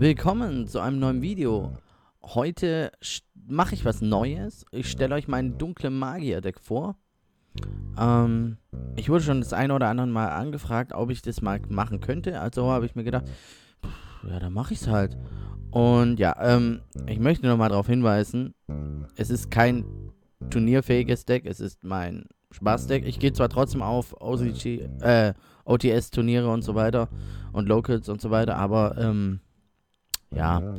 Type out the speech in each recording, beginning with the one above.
Willkommen zu einem neuen Video. Heute mache ich was Neues. Ich stelle euch meinen dunklen Magier-Deck vor. Ähm, ich wurde schon das eine oder andere Mal angefragt, ob ich das mal machen könnte. Also habe ich mir gedacht, pff, ja, dann mache ich es halt. Und ja, ähm, ich möchte nochmal darauf hinweisen, es ist kein turnierfähiges Deck, es ist mein Spaßdeck. Ich gehe zwar trotzdem auf OCG, äh, OTS-Turniere und so weiter und Locals und so weiter, aber ähm, ja,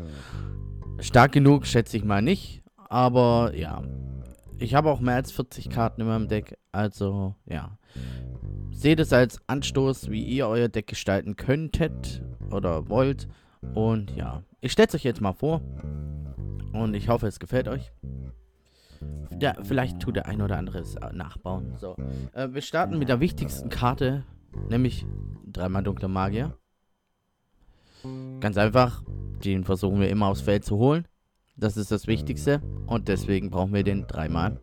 stark genug schätze ich mal nicht, aber ja, ich habe auch mehr als 40 Karten in meinem Deck, also ja. Seht es als Anstoß, wie ihr euer Deck gestalten könntet oder wollt. Und ja, ich stelle es euch jetzt mal vor. Und ich hoffe, es gefällt euch. Der, vielleicht tut der ein oder andere es nachbauen. So, äh, wir starten mit der wichtigsten Karte, nämlich dreimal dunkler Magier. Ganz einfach, den versuchen wir immer aufs Feld zu holen. Das ist das Wichtigste und deswegen brauchen wir den dreimal.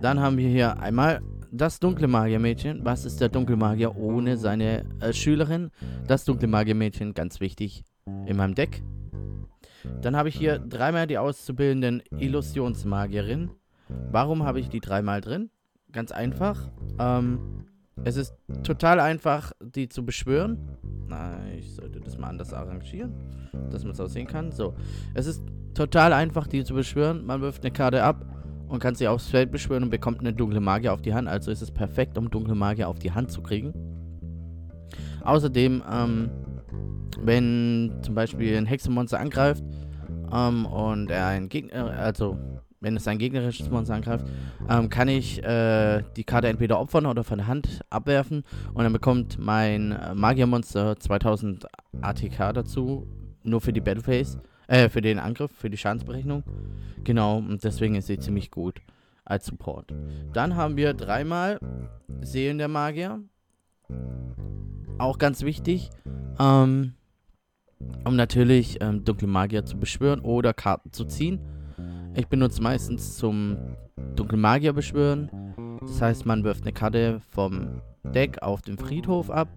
Dann haben wir hier einmal das dunkle Magiermädchen. Was ist der dunkle Magier ohne seine äh, Schülerin? Das dunkle Magiermädchen, ganz wichtig in meinem Deck. Dann habe ich hier dreimal die auszubildenden Illusionsmagierin. Warum habe ich die dreimal drin? Ganz einfach. Ähm, es ist total einfach, die zu beschwören. Na, ich sollte das mal anders arrangieren, dass man es auch sehen kann. So, es ist total einfach, die zu beschwören. Man wirft eine Karte ab und kann sie aufs Feld beschwören und bekommt eine dunkle Magie auf die Hand. Also ist es perfekt, um dunkle Magie auf die Hand zu kriegen. Außerdem, ähm, wenn zum Beispiel ein Hexenmonster angreift ähm, und er ein Gegner, also wenn es ein gegnerisches Monster angreift, ähm, kann ich äh, die Karte entweder opfern oder von der Hand abwerfen und dann bekommt mein äh, Magiermonster 2000 ATK dazu, nur für die Battleface, äh, für den Angriff, für die Schadensberechnung. Genau, und deswegen ist sie ziemlich gut als Support. Dann haben wir dreimal Seelen der Magier. Auch ganz wichtig, ähm, um natürlich ähm, dunkle Magier zu beschwören oder Karten zu ziehen. Ich benutze meistens zum Dunkle Magier beschwören. Das heißt, man wirft eine Karte vom Deck auf den Friedhof ab.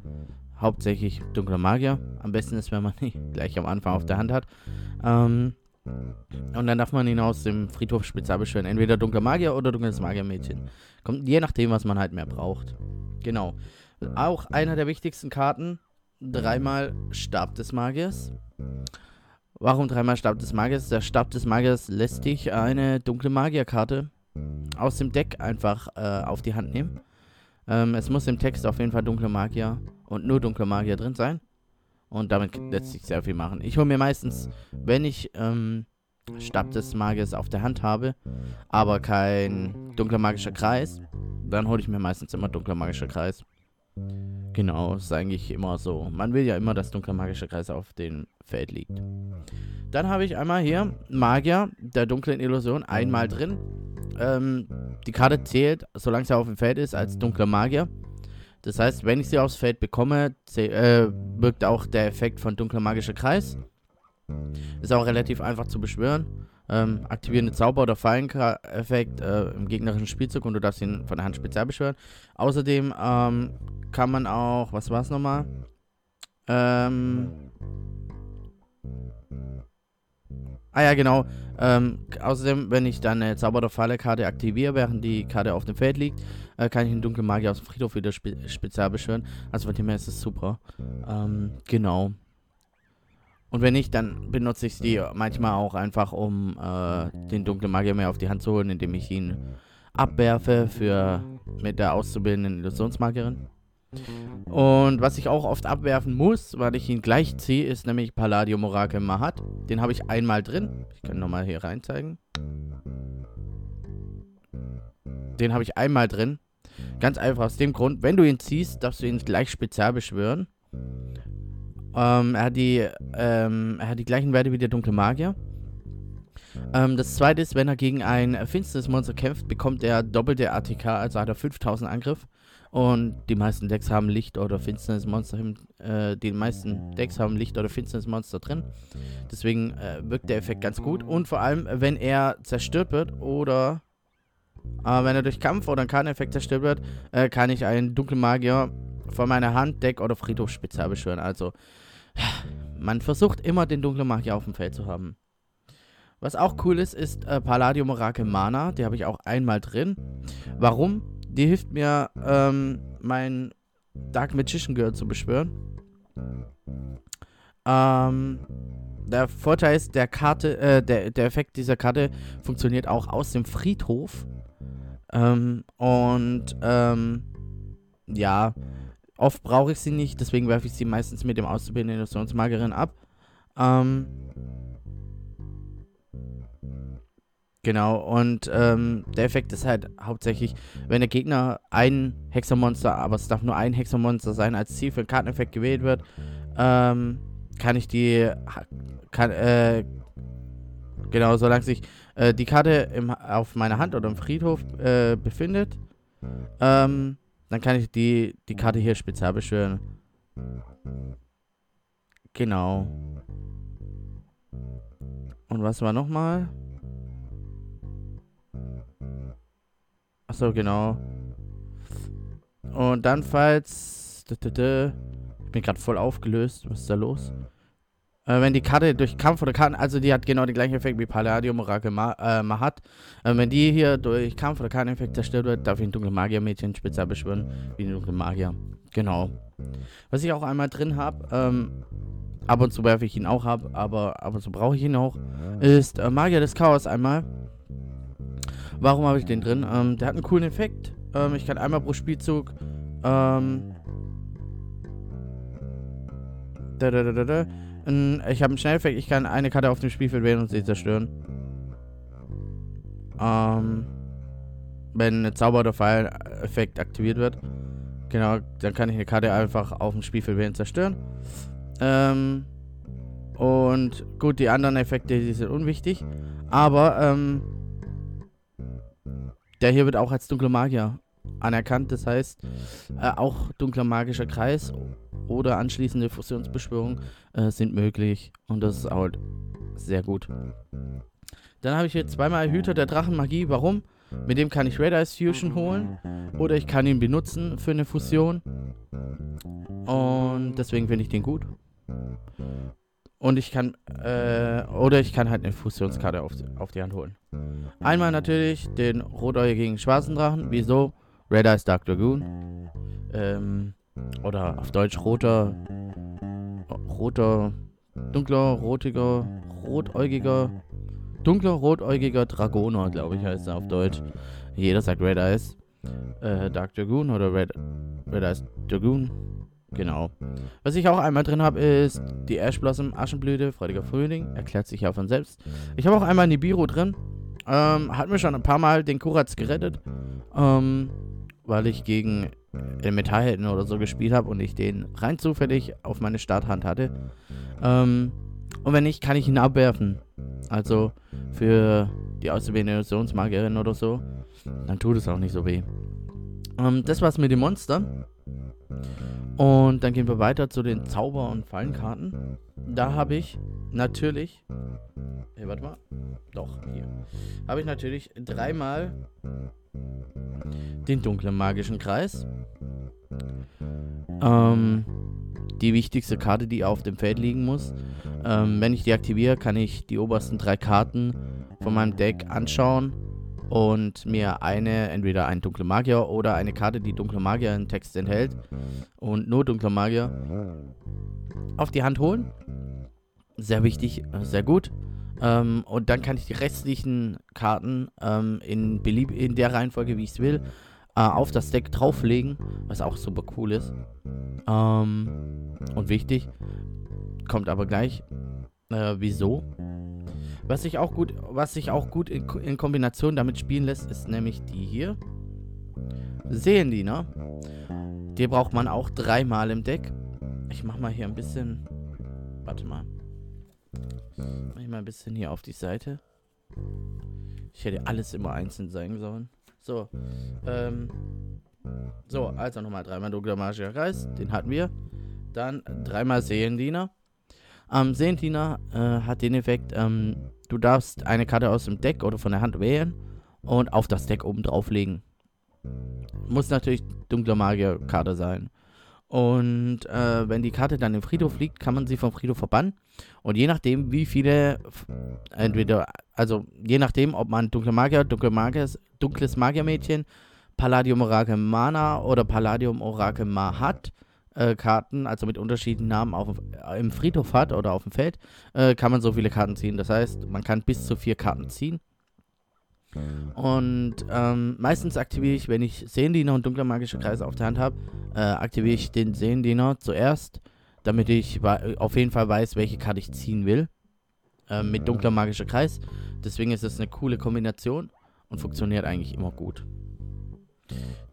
Hauptsächlich Dunkle Magier. Am besten ist, wenn man die gleich am Anfang auf der Hand hat. Ähm, und dann darf man ihn aus dem Friedhof spezial beschwören. Entweder Dunkle Magier oder Dunkles Magiermädchen. Kommt je nachdem, was man halt mehr braucht. Genau. Auch einer der wichtigsten Karten. Dreimal Stab des Magiers. Warum dreimal Stab des Magiers? Der Stab des Magiers lässt dich eine dunkle Magierkarte aus dem Deck einfach äh, auf die Hand nehmen. Ähm, es muss im Text auf jeden Fall dunkle Magier und nur dunkle Magier drin sein. Und damit lässt sich sehr viel machen. Ich hole mir meistens, wenn ich ähm, Stab des Magiers auf der Hand habe, aber kein dunkler magischer Kreis, dann hole ich mir meistens immer dunkler magischer Kreis. Genau, ist eigentlich immer so. Man will ja immer, dass dunkler magischer Kreis auf dem Feld liegt. Dann habe ich einmal hier Magier der dunklen Illusion einmal drin. Ähm, die Karte zählt, solange sie auf dem Feld ist, als dunkler Magier. Das heißt, wenn ich sie aufs Feld bekomme, äh, wirkt auch der Effekt von dunkler magischer Kreis. Ist auch relativ einfach zu beschwören. Ähm, aktivieren Zauber- oder Falleneffekt äh, im gegnerischen Spielzug und du darfst ihn von der Hand speziell beschwören. Außerdem ähm, kann man auch, was war es nochmal? Ähm. Ah ja, genau. Ähm, außerdem, wenn ich dann eine Zauber- oder Falle-Karte aktiviere, während die Karte auf dem Feld liegt, äh, kann ich einen dunklen Magier aus dem Friedhof wieder spe spezial beschwören. Also von dem her ist es super. Ähm, genau. Und wenn nicht, dann benutze ich die manchmal auch einfach, um äh, den dunklen Magier mehr auf die Hand zu holen, indem ich ihn abwerfe für mit der auszubildenden Illusionsmagierin. Und was ich auch oft abwerfen muss, weil ich ihn gleich ziehe, ist nämlich Palladium Orakel Mahat. Den habe ich einmal drin. Ich kann nochmal hier rein zeigen. Den habe ich einmal drin. Ganz einfach aus dem Grund, wenn du ihn ziehst, darfst du ihn gleich spezial beschwören. Ähm, er, hat die, ähm, er hat die gleichen Werte wie der dunkle Magier. Ähm, das zweite ist, wenn er gegen ein finsteres Monster kämpft, bekommt er doppelte ATK, also hat er 5000 Angriff. Und die meisten Decks haben Licht- oder Finsternismonster. Äh, die meisten Decks haben Licht- oder Finsternismonster drin. Deswegen äh, wirkt der Effekt ganz gut. Und vor allem, wenn er zerstört wird oder äh, wenn er durch Kampf oder einen Karteneffekt zerstört wird, äh, kann ich einen dunklen Magier von meiner Hand, Deck oder Friedhof spezial beschwören. Also man versucht immer den dunklen Magier auf dem Feld zu haben. Was auch cool ist, ist äh, Palladium Orakel Mana. Die habe ich auch einmal drin. Warum? Die hilft mir, ähm, mein Dark Magician Girl zu beschwören. Ähm, der Vorteil ist, der Karte, äh, der, der Effekt dieser Karte funktioniert auch aus dem Friedhof. Ähm, und, ähm, ja, oft brauche ich sie nicht, deswegen werfe ich sie meistens mit dem Auszubildenden Illusionsmagerin ab. Ähm, Genau, und ähm, der Effekt ist halt hauptsächlich, wenn der Gegner ein Hexermonster, aber es darf nur ein Hexermonster sein, als Ziel für einen Karteneffekt gewählt wird, ähm, kann ich die, kann, äh, genau, solange sich äh, die Karte im, auf meiner Hand oder im Friedhof äh, befindet, ähm, dann kann ich die, die Karte hier spezial beschwören. Genau. Und was war nochmal? Achso, genau. Und dann, falls. Ich bin gerade voll aufgelöst. Was ist da los? Äh, wenn die Karte durch Kampf oder Karten, also die hat genau den gleichen Effekt wie Palladium Orakel Ma äh, Mahat. Äh, wenn die hier durch Kampf oder Karteneffekt zerstört wird, darf ich ein dunkle Magier-Mädchen speziell beschwören, wie ein dunkle Magier. Genau. Was ich auch einmal drin habe, ähm, ab und zu werfe ich ihn auch ab, aber ab und zu brauche ich ihn auch, ist äh, Magier des Chaos einmal. Warum habe ich den drin? Ähm, der hat einen coolen Effekt. Ähm, ich kann einmal pro Spielzug. Ähm, da, da, da, da, da. Ich habe einen Schnelleffekt. Ich kann eine Karte auf dem Spielfeld wählen und sie zerstören. Ähm, wenn ein Zauber- oder Pfeil-Effekt aktiviert wird. Genau, dann kann ich eine Karte einfach auf dem Spielfeld wählen und zerstören. Ähm, und gut, die anderen Effekte, die sind unwichtig. Aber, ähm, der hier wird auch als dunkler Magier anerkannt. Das heißt, äh, auch dunkler magischer Kreis oder anschließende Fusionsbeschwörung äh, sind möglich. Und das ist halt sehr gut. Dann habe ich hier zweimal Hüter der Drachenmagie. Warum? Mit dem kann ich Red Eyes Fusion holen. Oder ich kann ihn benutzen für eine Fusion. Und deswegen finde ich den gut. Und ich kann, äh, oder ich kann halt eine Fusionskarte auf, auf die Hand holen. Einmal natürlich den rotäugigen schwarzen Drachen. Wieso? Red Eyes Dark Dragoon. Ähm, oder auf Deutsch roter, roter, dunkler, rotiger, rotäugiger, dunkler, rotäugiger Dragoner, glaube ich, heißt er auf Deutsch. Jeder sagt Red Eyes. Äh, Dark Dragoon oder Red, Red Eyes Dragoon. Genau. Was ich auch einmal drin habe, ist die Ash Blossom Aschenblüte, Freudiger Frühling. Erklärt sich ja von selbst. Ich habe auch einmal Nibiru drin. Ähm, hat mir schon ein paar Mal den Kuratz gerettet. Ähm, weil ich gegen den Metallhelden oder so gespielt habe und ich den rein zufällig auf meine Starthand hatte. Ähm, und wenn nicht, kann ich ihn abwerfen. Also für die auszubildende Illusionsmagierin oder so. Dann tut es auch nicht so weh. Ähm, das war's mit dem Monster. Und dann gehen wir weiter zu den Zauber- und Fallenkarten. Da habe ich natürlich. Hey, warte mal. Doch, hier. Habe ich natürlich dreimal den dunklen magischen Kreis. Ähm, die wichtigste Karte, die auf dem Feld liegen muss. Ähm, wenn ich die aktiviere, kann ich die obersten drei Karten von meinem Deck anschauen und mir eine, entweder ein dunkler Magier oder eine Karte, die dunkler Magier in Text enthält und nur dunkler Magier auf die Hand holen. Sehr wichtig, sehr gut. Ähm, und dann kann ich die restlichen Karten ähm, in, belieb in der Reihenfolge, wie ich es will, äh, auf das Deck drauflegen, was auch super cool ist. Ähm, und wichtig, kommt aber gleich. Äh, wieso? Was sich auch gut, was sich auch gut in, in Kombination damit spielen lässt, ist nämlich die hier. Sehen die, ne? Die braucht man auch dreimal im Deck. Ich mach mal hier ein bisschen. Warte mal. Mach ich mal ein bisschen hier auf die Seite. Ich hätte alles immer einzeln sein sollen. So. Ähm. So, also nochmal dreimal dunkler magischer Kreis. Den hatten wir. Dann dreimal Seelendiener. Ähm, Seelendiener äh, hat den Effekt, ähm, Du darfst eine Karte aus dem Deck oder von der Hand wählen und auf das Deck oben drauflegen. Muss natürlich dunkle Magier-Karte sein. Und äh, wenn die Karte dann im Friedhof liegt, kann man sie vom Friedhof verbannen. Und je nachdem, wie viele, entweder, also je nachdem, ob man dunkle Magier, dunkle Magier, dunkles Magiermädchen, Palladium Orakel Mana oder Palladium Orakel Ma hat, äh, Karten, also mit unterschiedlichen Namen auf, äh, im Friedhof hat oder auf dem Feld, äh, kann man so viele Karten ziehen. Das heißt, man kann bis zu vier Karten ziehen. Und ähm, meistens aktiviere ich, wenn ich Sehendiener und dunkler magischer Kreis auf der Hand habe, äh, aktiviere ich den Sehendiener zuerst, damit ich auf jeden Fall weiß, welche Karte ich ziehen will. Äh, mit dunkler magischer Kreis. Deswegen ist es eine coole Kombination und funktioniert eigentlich immer gut.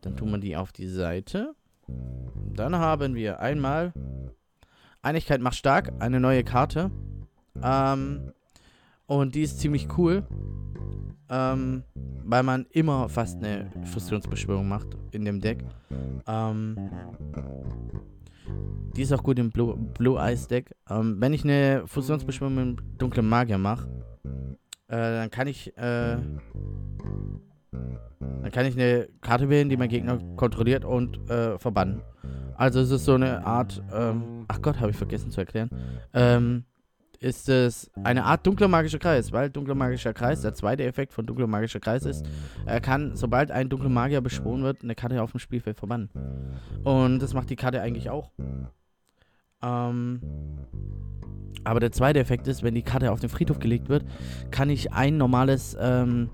Dann tun wir die auf die Seite. Dann haben wir einmal Einigkeit macht stark, eine neue Karte. Ähm, und die ist ziemlich cool, ähm, weil man immer fast eine Fusionsbeschwörung macht in dem Deck. Ähm, die ist auch gut im Blue, Blue Eyes Deck. Ähm, wenn ich eine Fusionsbeschwörung mit dunklen Magier mache, äh, dann kann ich äh, dann kann ich eine Karte wählen, die mein Gegner kontrolliert und äh, verbannen. Also es ist so eine Art, ähm, ach Gott, habe ich vergessen zu erklären. Ähm, ist es eine Art dunkler magischer Kreis, weil dunkler magischer Kreis, der zweite Effekt von dunkler magischer Kreis ist, er kann, sobald ein dunkler Magier beschworen wird, eine Karte auf dem Spielfeld verbannen. Und das macht die Karte eigentlich auch. Ähm, aber der zweite Effekt ist, wenn die Karte auf den Friedhof gelegt wird, kann ich ein normales ähm,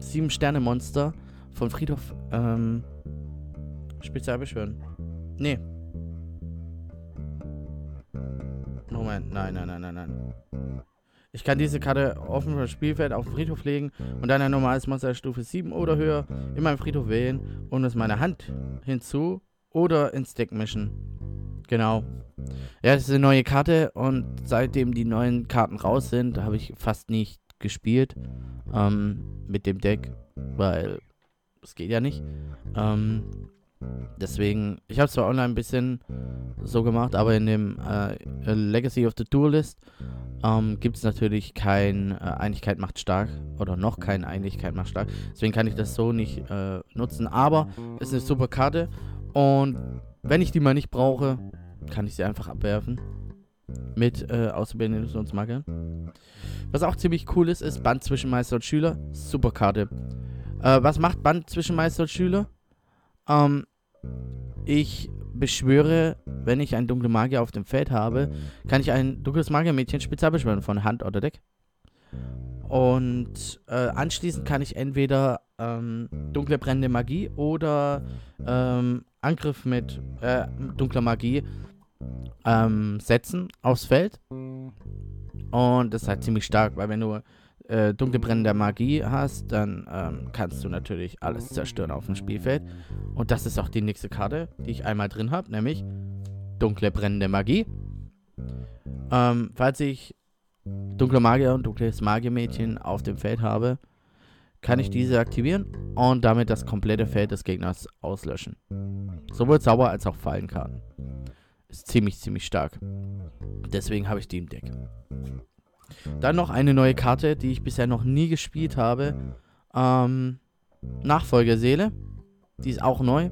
7-Sterne-Monster von Friedhof ähm, spezial beschwören. Nee. Nein, nein, nein, nein, nein. Ich kann diese Karte offen vom Spielfeld auf den Friedhof legen und dann ein normales Monster Stufe 7 oder höher in meinem Friedhof wählen und es meiner Hand hinzu oder ins Deck mischen. Genau. Ja, das ist eine neue Karte und seitdem die neuen Karten raus sind, habe ich fast nicht gespielt ähm, mit dem Deck, weil es geht ja nicht. Ähm, deswegen, ich habe zwar online ein bisschen so gemacht, aber in dem äh, Legacy of the Duelist ähm, gibt es natürlich kein äh, Einigkeit macht stark oder noch kein Einigkeit macht stark. Deswegen kann ich das so nicht äh, nutzen, aber es ist eine super Karte und wenn ich die mal nicht brauche, kann ich sie einfach abwerfen mit äh, Auszubildenden. Was auch ziemlich cool ist, ist Band zwischen Meister und Schüler. Super Karte. Äh, was macht Band zwischen Meister und Schüler? Ähm, ich beschwöre, wenn ich einen dunklen Magier auf dem Feld habe, kann ich ein dunkles Magiermädchen spezial beschwören von Hand oder Deck. Und äh, anschließend kann ich entweder ähm, dunkle brennende Magie oder ähm, Angriff mit äh, dunkler Magie ähm, setzen aufs Feld. Und das ist halt ziemlich stark, weil wenn du äh, dunkle brennende Magie hast, dann ähm, kannst du natürlich alles zerstören auf dem Spielfeld. Und das ist auch die nächste Karte, die ich einmal drin habe, nämlich dunkle brennende Magie. Ähm, falls ich dunkle Magier und dunkles Magiermädchen auf dem Feld habe, kann ich diese aktivieren und damit das komplette Feld des Gegners auslöschen. Sowohl Zauber als auch Fallenkarten. Ist ziemlich, ziemlich stark. Deswegen habe ich die im Deck. Dann noch eine neue Karte, die ich bisher noch nie gespielt habe. Ähm, Nachfolgerseele. Die ist auch neu.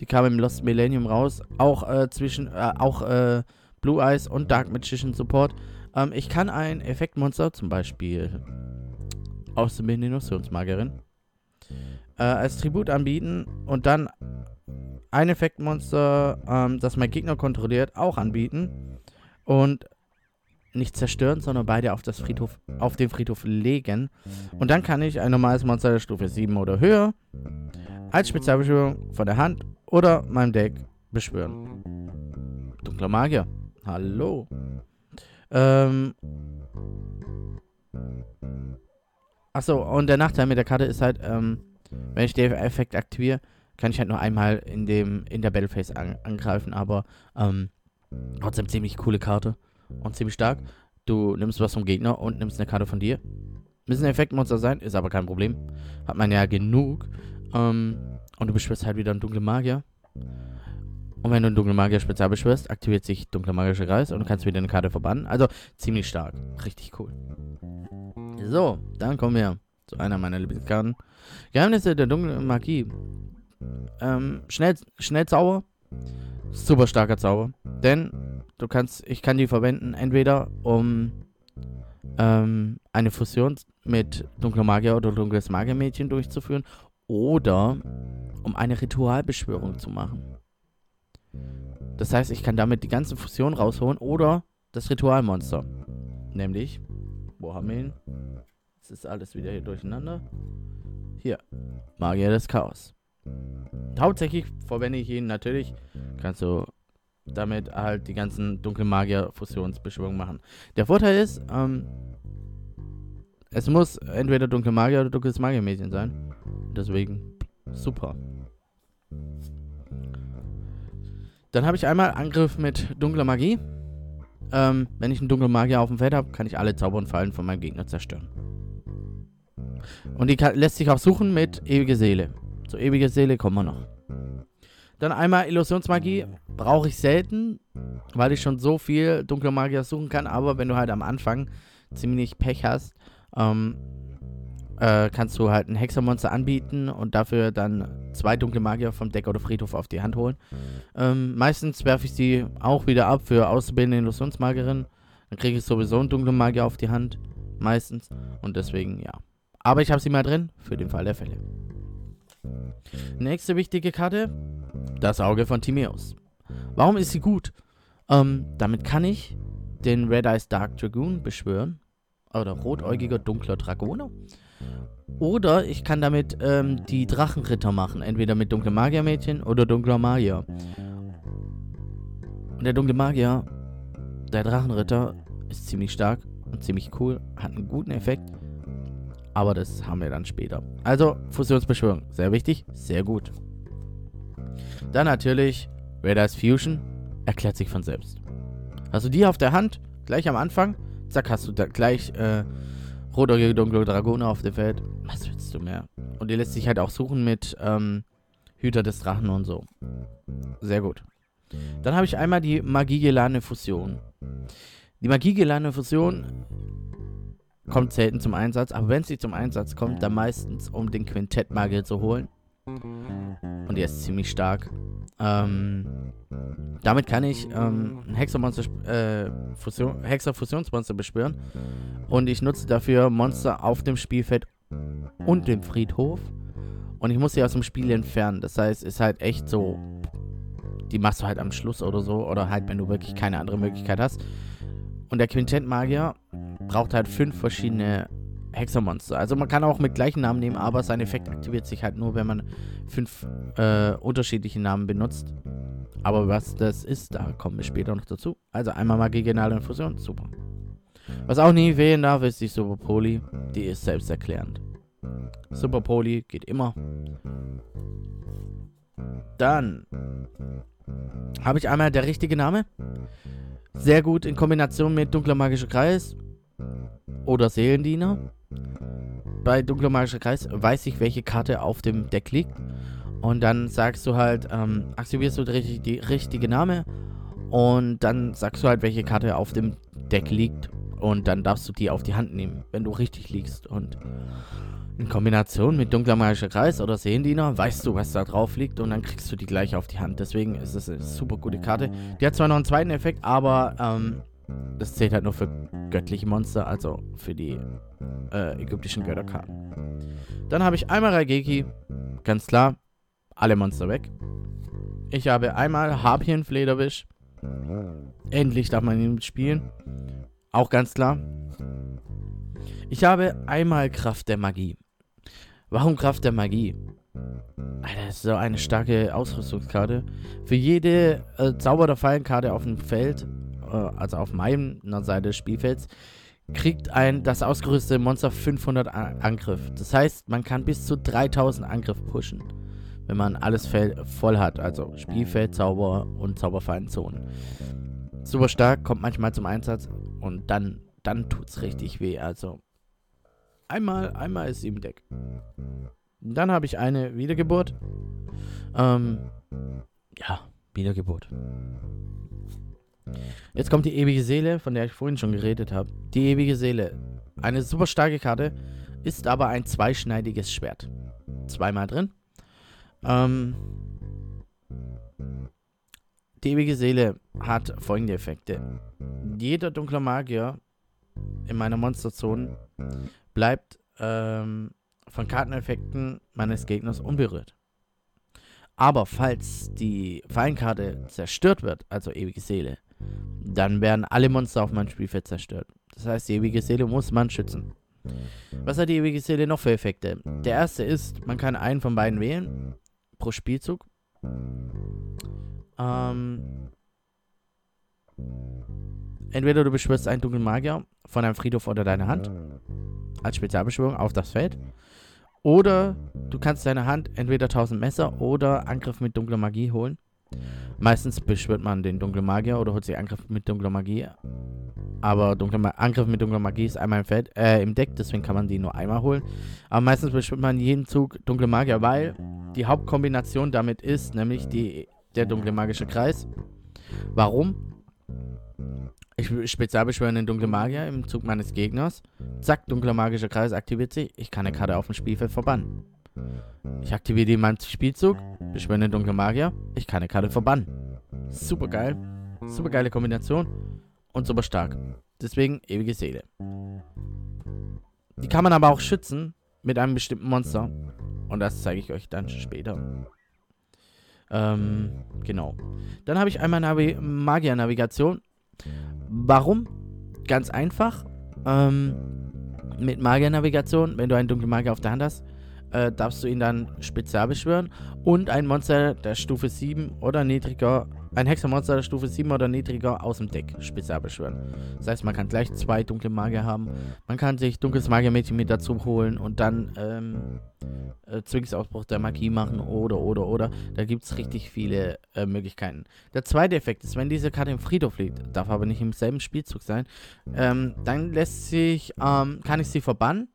Die kam im Lost Millennium raus. Auch äh, zwischen, äh, auch äh, Blue Eyes und Dark Magician Support. Ähm, ich kann ein Effektmonster, zum Beispiel aus der Illusionsmagerin, äh, als Tribut anbieten und dann ein Effektmonster, ähm, das mein Gegner kontrolliert, auch anbieten. Und nicht zerstören, sondern beide auf, das Friedhof, auf den Friedhof legen. Und dann kann ich ein normales Monster der Stufe 7 oder höher als Spezialbeschwörung von der Hand oder meinem Deck beschwören. Dunkler Magier. Hallo. Ähm. Achso, und der Nachteil mit der Karte ist halt, ähm, wenn ich den Effekt aktiviere, kann ich halt nur einmal in dem in der Battleface an, angreifen, aber ähm, trotzdem ziemlich coole Karte und ziemlich stark. Du nimmst was vom Gegner und nimmst eine Karte von dir. Müssen Effektmonster sein, ist aber kein Problem. Hat man ja genug. Ähm, und du beschwörst halt wieder einen dunklen Magier. Und wenn du einen dunklen Magier spezial beschwörst, aktiviert sich dunkler magischer Kreis und du kannst wieder eine Karte verbannen. Also ziemlich stark. Richtig cool. So, dann kommen wir zu einer meiner Lieblingskarten. Geheimnisse der dunklen Magie. Ähm, schnell, schnell sauer, Super starker Zauber. Denn du kannst, ich kann die verwenden, entweder um ähm, eine Fusion mit dunkler Magier oder dunkles Magiermädchen durchzuführen oder um eine Ritualbeschwörung zu machen. Das heißt, ich kann damit die ganze Fusion rausholen oder das Ritualmonster. Nämlich, wo haben wir ihn? Jetzt ist alles wieder hier durcheinander. Hier, Magier des Chaos. Hauptsächlich verwende ich ihn natürlich, kannst du damit halt die ganzen Dunkelmagier-Fusionsbeschwörungen machen. Der Vorteil ist, ähm, es muss entweder dunkle Magier oder dunkles Magiermädchen sein. Deswegen super. Dann habe ich einmal Angriff mit dunkler Magie. Ähm, wenn ich einen dunklen Magier auf dem Feld habe, kann ich alle Zauber und Fallen von meinem Gegner zerstören. Und die kann, lässt sich auch suchen mit ewige Seele. Zur ewige Seele kommen wir noch. Dann einmal Illusionsmagie. Brauche ich selten, weil ich schon so viel dunkle Magier suchen kann. Aber wenn du halt am Anfang ziemlich Pech hast, ähm, äh, kannst du halt ein Hexermonster anbieten und dafür dann zwei dunkle Magier vom Deck oder Friedhof auf die Hand holen. Ähm, meistens werfe ich sie auch wieder ab für auszubildende Illusionsmagierin. Dann kriege ich sowieso einen dunklen Magier auf die Hand. Meistens. Und deswegen, ja. Aber ich habe sie mal drin, für den Fall der Fälle. Nächste wichtige Karte. Das Auge von Timeus. Warum ist sie gut? Ähm, damit kann ich den Red Eyes Dark Dragoon beschwören. Oder rotäugiger dunkler Dragoner. Oder ich kann damit ähm, die Drachenritter machen. Entweder mit dunkler Magiermädchen oder dunkler Magier. Und der dunkle Magier, der Drachenritter, ist ziemlich stark und ziemlich cool. Hat einen guten Effekt. Aber das haben wir dann später. Also, Fusionsbeschwörung. Sehr wichtig. Sehr gut. Dann natürlich Radars Fusion. Erklärt sich von selbst. Hast du die auf der Hand, gleich am Anfang, zack, hast du da gleich äh, roter dunkle Dragone auf dem Feld. Was willst du mehr? Und die lässt sich halt auch suchen mit ähm, Hüter des Drachen und so. Sehr gut. Dann habe ich einmal die Magiegelane Fusion. Die Magiegelane Fusion kommt selten zum Einsatz, aber wenn sie zum Einsatz kommt, dann meistens um den Quintettmagier zu holen. Und der ist ziemlich stark. Ähm, damit kann ich ähm, ein Hexermonster, äh, Fusion, Hexer-Fusionsmonster beschwören. Und ich nutze dafür Monster auf dem Spielfeld und dem Friedhof. Und ich muss sie aus dem Spiel entfernen. Das heißt, ist halt echt so. Die machst du halt am Schluss oder so. Oder halt, wenn du wirklich keine andere Möglichkeit hast. Und der Quintett-Magier braucht halt fünf verschiedene Hexermonster. Also man kann auch mit gleichen Namen nehmen, aber sein Effekt aktiviert sich halt nur, wenn man fünf äh, unterschiedliche Namen benutzt. Aber was das ist, da kommen wir später noch dazu. Also einmal Magiegenale Infusion, super. Was auch nie fehlen darf, ist die Super Poli. Die ist selbsterklärend. Super Poli geht immer. Dann habe ich einmal der richtige Name. Sehr gut in Kombination mit Dunkler Magischer Kreis oder Seelendiener. Bei Dunkler Magischer Kreis weiß ich, welche Karte auf dem Deck liegt. Und dann sagst du halt, ähm, aktivierst du die, die richtige Name und dann sagst du halt, welche Karte auf dem Deck liegt. Und dann darfst du die auf die Hand nehmen, wenn du richtig liegst. Und in Kombination mit Dunkler Magischer Kreis oder Sehendiener weißt du, was da drauf liegt und dann kriegst du die gleich auf die Hand. Deswegen ist es eine super gute Karte. Die hat zwar noch einen zweiten Effekt, aber ähm, das zählt halt nur für göttliche Monster, also für die äh, ägyptischen Götterkarten. Dann habe ich einmal Raigeki, ganz klar, alle Monster weg. Ich habe einmal Harpien Flederwisch. Endlich darf man ihn spielen. Auch ganz klar. Ich habe einmal Kraft der Magie. Warum Kraft der Magie? Alter, das ist so eine starke Ausrüstungskarte. Für jede äh, Zauber- oder Fallenkarte auf dem Feld also auf meiner Seite des Spielfelds, kriegt ein das ausgerüstete Monster 500 Angriff. Das heißt, man kann bis zu 3000 Angriff pushen, wenn man alles voll hat, also Spielfeld, Zauber und Zauberfallenzonen. Super stark, kommt manchmal zum Einsatz und dann, dann es richtig weh. Also einmal, einmal ist sie im Deck. Dann habe ich eine Wiedergeburt. Ähm, ja, Wiedergeburt. Jetzt kommt die ewige Seele, von der ich vorhin schon geredet habe. Die ewige Seele. Eine super starke Karte, ist aber ein zweischneidiges Schwert. Zweimal drin. Ähm, Die ewige Seele hat folgende Effekte. Jeder dunkle Magier in meiner Monsterzone bleibt ähm, von Karteneffekten meines Gegners unberührt. Aber falls die Fallenkarte zerstört wird, also ewige Seele, dann werden alle Monster auf meinem Spielfeld zerstört. Das heißt, die ewige Seele muss man schützen. Was hat die ewige Seele noch für Effekte? Der erste ist, man kann einen von beiden wählen pro Spielzug. Ähm, entweder du beschwörst einen dunklen Magier von einem Friedhof oder deiner Hand als Spezialbeschwörung auf das Feld. Oder du kannst deine Hand entweder 1000 Messer oder Angriff mit dunkler Magie holen. Meistens beschwört man den dunklen Magier oder holt sich Angriff mit dunkler Magie. Aber dunkle Angriff mit dunkler Magie ist einmal im, Feld, äh, im Deck, deswegen kann man die nur einmal holen. Aber meistens beschwört man jeden Zug dunkle Magier, weil die Hauptkombination damit ist, nämlich die, der dunkle magische Kreis. Warum? Ich spezialbeschwöre den dunklen Magier im Zug meines Gegners. Zack, dunkler magischer Kreis aktiviert sich. Ich kann eine Karte auf dem Spielfeld verbannen. Ich aktiviere die in meinem Spielzug, beschwöre den dunklen Magier. Ich kann eine Karte verbannen. Super geil. Super geile Kombination. Und super stark. Deswegen ewige Seele. Die kann man aber auch schützen mit einem bestimmten Monster. Und das zeige ich euch dann später. Ähm, genau. Dann habe ich einmal Navi Magier-Navigation. Warum? Ganz einfach. Ähm, mit Magier-Navigation, wenn du einen dunklen Magier auf der Hand hast, äh, darfst du ihn dann spezial beschwören und ein Monster der Stufe 7 oder niedriger ein Hexermonster der Stufe 7 oder niedriger aus dem Deck spezial beschwören. Das heißt, man kann gleich zwei dunkle Magier haben. Man kann sich dunkles Magiermädchen mit dazu holen und dann ähm, äh, Zwingsausbruch der Magie machen oder, oder, oder. Da gibt es richtig viele äh, Möglichkeiten. Der zweite Effekt ist, wenn diese Karte im Friedhof liegt, darf aber nicht im selben Spielzug sein, ähm, dann lässt sich, ähm, kann ich sie verbannen.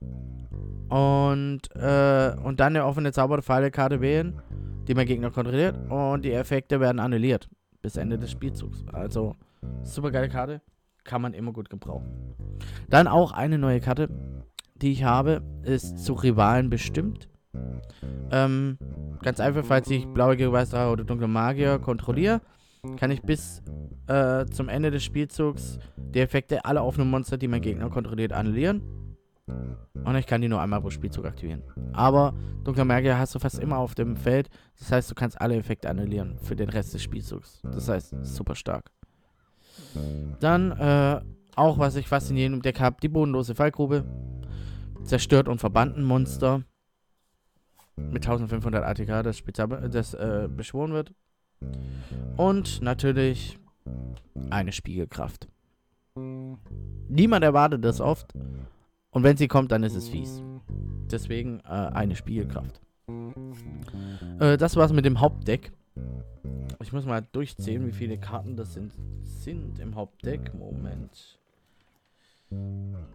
Und, äh, und dann eine offene Zauberpfeile-Karte wählen die mein Gegner kontrolliert und die Effekte werden annulliert bis Ende des Spielzugs. Also super geile Karte, kann man immer gut gebrauchen. Dann auch eine neue Karte, die ich habe, ist zu Rivalen bestimmt. Ähm, ganz einfach, falls ich blaue Weißdrache oder dunkle Magier kontrolliere, kann ich bis äh, zum Ende des Spielzugs die Effekte aller offenen Monster, die mein Gegner kontrolliert, annullieren. Und ich kann die nur einmal pro Spielzug aktivieren. Aber Dunkler Magier hast du fast immer auf dem Feld. Das heißt, du kannst alle Effekte annullieren für den Rest des Spielzugs. Das heißt, super stark. Dann, äh, auch was ich fast in jedem Deck habe, die bodenlose Fallgrube. Zerstört und verbannten Monster. Mit 1500 ATK, das, Spezial das äh, beschworen wird. Und natürlich eine Spiegelkraft. Niemand erwartet das oft. Und wenn sie kommt, dann ist es fies. Deswegen äh, eine Spielkraft. Äh, das war's mit dem Hauptdeck. Ich muss mal durchzählen, wie viele Karten das sind, sind im Hauptdeck. Moment.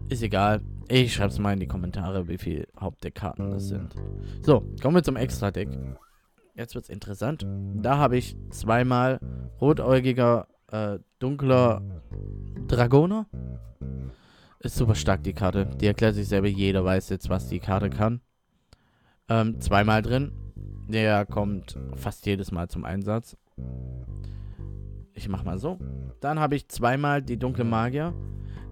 Ist egal. Ich schreibe es mal in die Kommentare, wie viele Hauptdeckkarten das sind. So, kommen wir zum Extra-Deck. Jetzt wird's interessant. Da habe ich zweimal rotäugiger, äh, dunkler Dragoner ist super stark, die Karte. Die erklärt sich selber. Jeder weiß jetzt, was die Karte kann. Ähm, zweimal drin. Der kommt fast jedes Mal zum Einsatz. Ich mach mal so. Dann habe ich zweimal die dunkle Magier.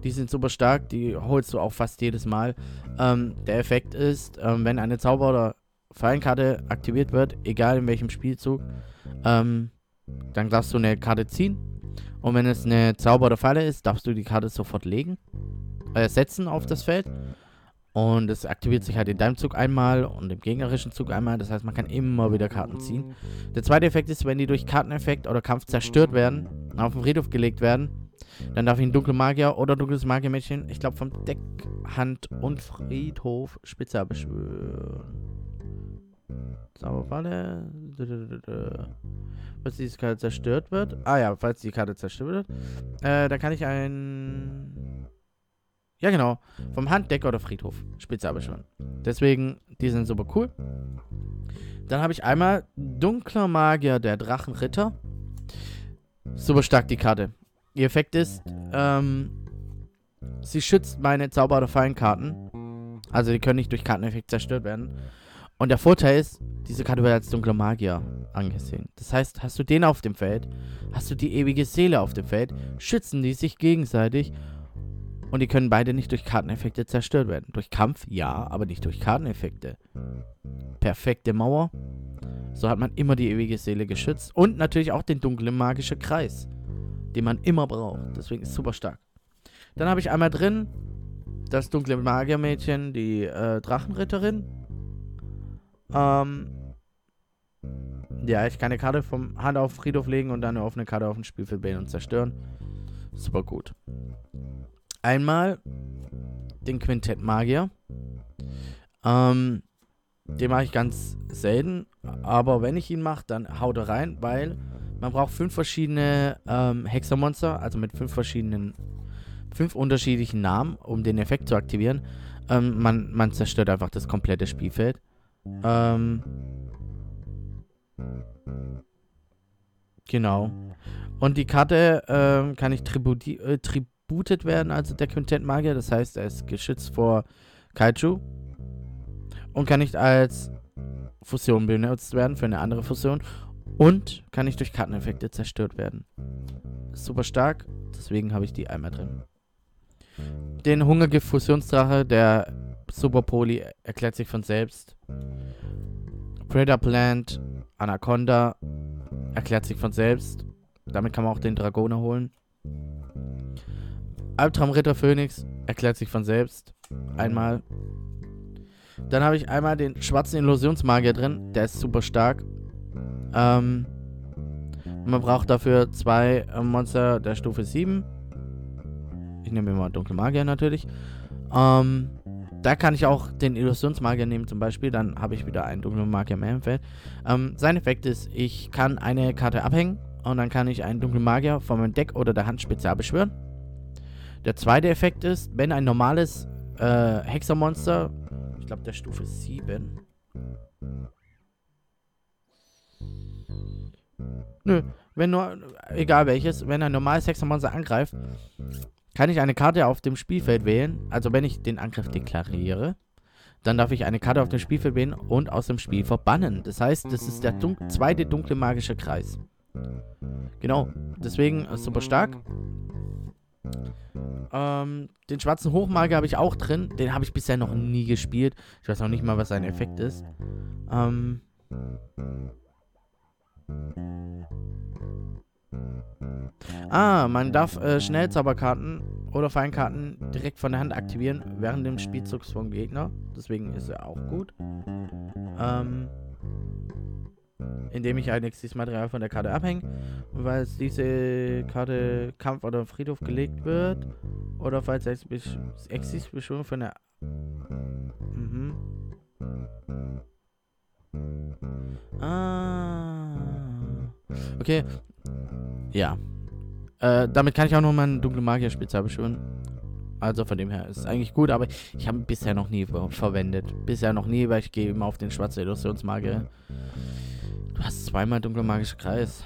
Die sind super stark. Die holst du auch fast jedes Mal. Ähm, der Effekt ist, ähm, wenn eine Zauber- oder Fallenkarte aktiviert wird, egal in welchem Spielzug, ähm, dann darfst du eine Karte ziehen. Und wenn es eine Zauber oder Falle ist, darfst du die Karte sofort legen äh, setzen auf das Feld. Und es aktiviert sich halt in deinem Zug einmal und im gegnerischen Zug einmal. Das heißt, man kann immer wieder Karten ziehen. Der zweite Effekt ist, wenn die durch Karteneffekt oder Kampf zerstört werden, auf den Friedhof gelegt werden, dann darf ich ein dunkle Magier oder dunkles Magiermädchen, ich glaube vom Deck, Hand und Friedhof spezial beschwören. Zauberfalle. Falls diese Karte zerstört wird. Ah ja, falls die Karte zerstört wird. Äh, da kann ich ein ja, genau. Vom Handdeck oder Friedhof. Spitze aber schon. Deswegen, die sind super cool. Dann habe ich einmal Dunkler Magier, der Drachenritter. Super stark die Karte. Ihr Effekt ist, ähm, sie schützt meine Zauber- oder Fallenkarten. Also die können nicht durch Karteneffekt zerstört werden. Und der Vorteil ist, diese Karte wird als dunkler Magier angesehen. Das heißt, hast du den auf dem Feld, hast du die ewige Seele auf dem Feld, schützen die sich gegenseitig und die können beide nicht durch Karteneffekte zerstört werden. Durch Kampf ja, aber nicht durch Karteneffekte. Perfekte Mauer. So hat man immer die ewige Seele geschützt. Und natürlich auch den dunklen magischen Kreis, den man immer braucht. Deswegen ist es super stark. Dann habe ich einmal drin das dunkle Magiermädchen, die äh, Drachenritterin. Ähm, ja, ich kann eine Karte vom Hand auf Friedhof legen und dann eine offene Karte auf den Spielfeld wählen und zerstören. Super gut. Einmal den Quintett Magier. Ähm, den mache ich ganz selten, aber wenn ich ihn mache, dann haut er rein, weil man braucht fünf verschiedene ähm, Hexermonster, also mit fünf verschiedenen, fünf unterschiedlichen Namen, um den Effekt zu aktivieren. Ähm, man, man zerstört einfach das komplette Spielfeld. Ähm, genau. Und die Karte ähm, kann ich tributi äh, tri tributet werden, also der Quintett Magier. Das heißt, er ist geschützt vor Kaiju und kann nicht als Fusion benutzt werden für eine andere Fusion und kann nicht durch Karteneffekte zerstört werden. Super stark, deswegen habe ich die einmal drin. Den Hungergift Fusionsdrache, der Super Poly erklärt sich von selbst. Predator Plant, Anaconda erklärt sich von selbst. Damit kann man auch den Dragoner holen. Albtraum Ritter Phoenix erklärt sich von selbst. Einmal. Dann habe ich einmal den schwarzen Illusionsmagier drin. Der ist super stark. Ähm, man braucht dafür zwei äh, Monster der Stufe 7. Ich nehme immer Dunkle Magier natürlich. Ähm, da kann ich auch den Illusionsmagier nehmen zum Beispiel. Dann habe ich wieder einen dunklen Magier mehr im Feld. Ähm, sein Effekt ist, ich kann eine Karte abhängen und dann kann ich einen dunklen Magier von meinem Deck oder der Hand spezial beschwören. Der zweite Effekt ist, wenn ein normales äh, Hexermonster ich glaube, der Stufe 7. Nö, wenn nur, egal welches, wenn ein normales Hexermonster angreift, kann ich eine Karte auf dem Spielfeld wählen. Also wenn ich den Angriff deklariere, dann darf ich eine Karte auf dem Spielfeld wählen und aus dem Spiel verbannen. Das heißt, das ist der dun zweite dunkle magische Kreis. Genau, deswegen äh, super stark. Ähm, den schwarzen Hochmagier habe ich auch drin. Den habe ich bisher noch nie gespielt. Ich weiß noch nicht mal, was sein Effekt ist. Ähm. Ah, man darf äh, Schnellzauberkarten oder Feinkarten direkt von der Hand aktivieren während dem Spielzugs vom Gegner. Deswegen ist er auch gut. Ähm indem ich ein Exis-Material von der Karte abhänge. Und falls diese Karte Kampf oder Friedhof gelegt wird, oder falls Exis-Beschwörung von der... Mhm. Ah. Okay. Ja. Äh, damit kann ich auch noch mal einen dunklen Magier-Spezial beschwören. Also von dem her ist es eigentlich gut, aber ich habe bisher noch nie verwendet. Bisher noch nie, weil ich gehe immer auf den schwarzen Illusionsmagier. Hast zweimal dunkler magischer Kreis.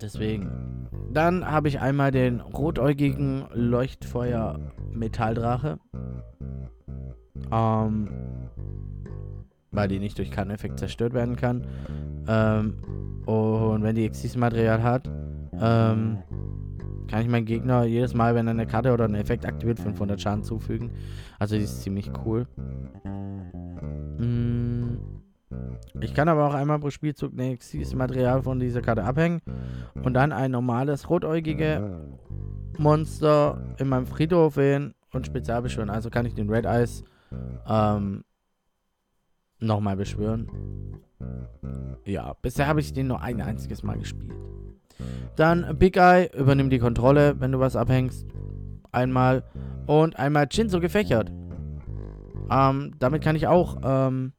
Deswegen. Dann habe ich einmal den rotäugigen Leuchtfeuer Metalldrache. Ähm, weil die nicht durch Karteneffekt zerstört werden kann. Ähm, und wenn die Exis-Material hat, ähm, kann ich meinem Gegner jedes Mal, wenn er eine Karte oder einen Effekt aktiviert, 500 Schaden zufügen. Also die ist ziemlich cool. Ich kann aber auch einmal pro Spielzug nächstes Material von dieser Karte abhängen und dann ein normales rotäugige Monster in meinem Friedhof wählen und spezial beschwören. Also kann ich den Red Eyes ähm, nochmal beschwören. Ja, bisher habe ich den nur ein einziges Mal gespielt. Dann Big Eye, übernimm die Kontrolle, wenn du was abhängst. Einmal. Und einmal Chinzo gefächert. Ähm, damit kann ich auch ähm,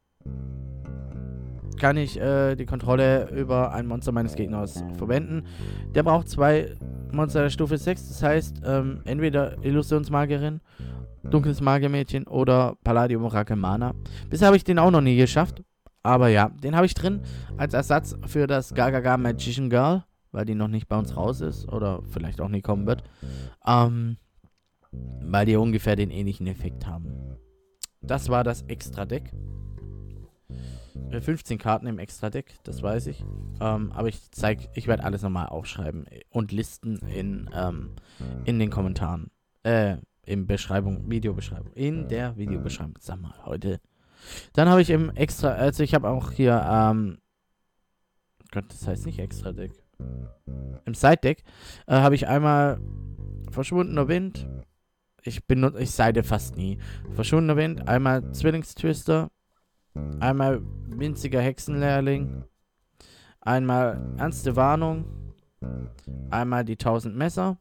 kann ich äh, die Kontrolle über ein Monster meines Gegners verwenden. Der braucht zwei Monster der Stufe 6, das heißt ähm, entweder Illusionsmagierin, Dunkles Magiermädchen oder Palladium Orakel Mana. Bisher habe ich den auch noch nie geschafft, aber ja, den habe ich drin als Ersatz für das Gagaga Magician Girl, weil die noch nicht bei uns raus ist oder vielleicht auch nie kommen wird. Ähm, weil die ungefähr den ähnlichen Effekt haben. Das war das Extra-Deck. 15 äh, Karten im Extra-Deck, das weiß ich. Ähm, aber ich zeig, ich werde alles nochmal aufschreiben und listen in, ähm, in den Kommentaren. Äh, in Beschreibung, Videobeschreibung. In der Videobeschreibung. Sag mal, heute. Dann habe ich im Extra, also ich habe auch hier, ähm, Gott, das heißt nicht Extra-Deck. Im Side-Deck äh, habe ich einmal Verschwundener Wind. Ich benutze, ich seide fast nie. Verschwundener Wind, einmal Zwillingstwister, Einmal winziger Hexenlehrling. Einmal ernste Warnung. Einmal die 1000 Messer.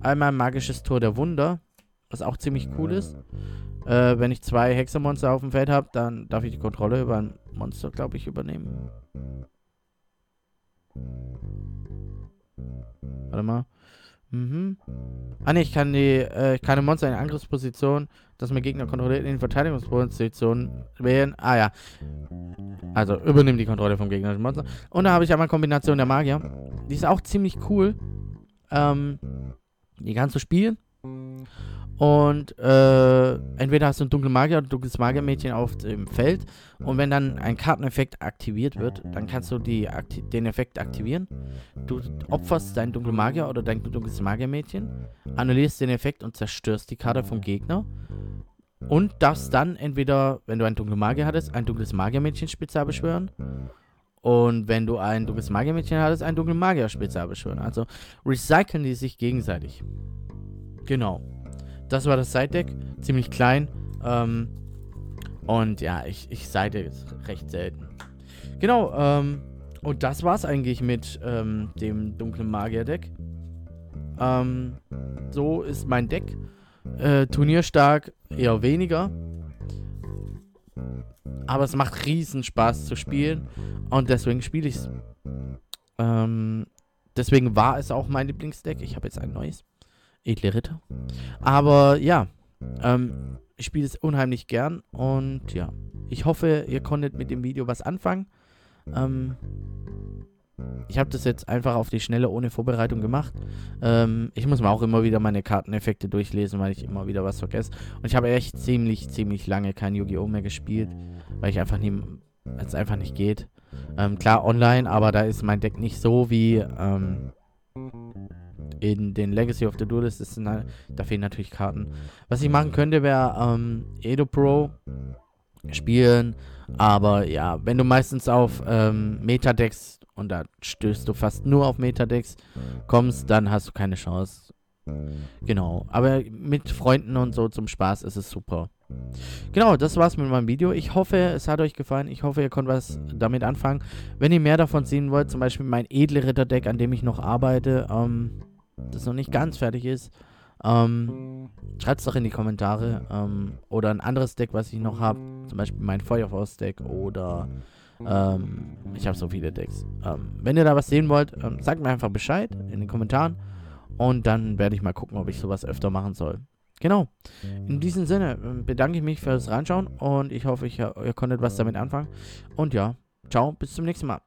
Einmal magisches Tor der Wunder. Was auch ziemlich cool ist. Äh, wenn ich zwei Hexermonster auf dem Feld habe, dann darf ich die Kontrolle über ein Monster, glaube ich, übernehmen. Warte mal. Mhm. Ah ne, ich kann die, äh, ich kann ein Monster in Angriffsposition, das mein Gegner kontrolliert, in Verteidigungsposition wählen. Ah ja. Also übernimmt die Kontrolle vom gegnerischen Monster. Und da habe ich einmal Kombination der Magier. Die ist auch ziemlich cool. Ähm, die kannst du spielen. Und äh, entweder hast du ein dunkles Magier oder ein dunkles Magiermädchen auf dem Feld. Und wenn dann ein Karteneffekt aktiviert wird, dann kannst du die, den Effekt aktivieren. Du opferst dein dunkles Magier oder dein dunkles Magiermädchen, annullierst den Effekt und zerstörst die Karte vom Gegner. Und darfst dann entweder, wenn du ein dunkles Magier hattest, ein dunkles Magiermädchen spezial beschwören. Und wenn du ein dunkles Magiermädchen hattest, ein dunkles Magier spezial beschwören. Also recyceln die sich gegenseitig. Genau. Das war das Side-Deck. Ziemlich klein. Ähm, und ja, ich, ich seite recht selten. Genau, ähm, und das war's eigentlich mit ähm, dem dunklen Magier-Deck. Ähm, so ist mein Deck. Äh, turnierstark eher weniger. Aber es macht riesen Spaß zu spielen. Und deswegen spiele ich es. Ähm, deswegen war es auch mein Lieblingsdeck. Ich habe jetzt ein neues edle Ritter. Aber ja, ähm, ich spiele es unheimlich gern und ja, ich hoffe, ihr konntet mit dem Video was anfangen. Ähm, ich habe das jetzt einfach auf die Schnelle ohne Vorbereitung gemacht. Ähm, ich muss mir auch immer wieder meine Karteneffekte durchlesen, weil ich immer wieder was vergesse. Und ich habe echt ziemlich, ziemlich lange kein Yu-Gi-Oh! mehr gespielt, weil ich einfach nie, es einfach nicht geht. Ähm, klar online, aber da ist mein Deck nicht so wie ähm, in den Legacy of the Duelist ist halt, da fehlen natürlich Karten. Was ich machen könnte, wäre ähm, Edo Pro spielen. Aber ja, wenn du meistens auf ähm, Metadecks und da stößt du fast nur auf Metadecks kommst, dann hast du keine Chance. Genau, aber mit Freunden und so zum Spaß ist es super. Genau, das war's mit meinem Video. Ich hoffe, es hat euch gefallen. Ich hoffe, ihr könnt was damit anfangen. Wenn ihr mehr davon sehen wollt, zum Beispiel mein edle Ritter-Deck, an dem ich noch arbeite, ähm, das noch nicht ganz fertig ist, ähm, schreibt es doch in die Kommentare. Ähm, oder ein anderes Deck, was ich noch habe. Zum Beispiel mein Feuerfaust-Deck oder ähm, ich habe so viele Decks. Ähm, wenn ihr da was sehen wollt, ähm, sagt mir einfach Bescheid in den Kommentaren. Und dann werde ich mal gucken, ob ich sowas öfter machen soll. Genau. In diesem Sinne ähm, bedanke ich mich fürs Reinschauen und ich hoffe, ich, ihr konntet was damit anfangen. Und ja, ciao, bis zum nächsten Mal.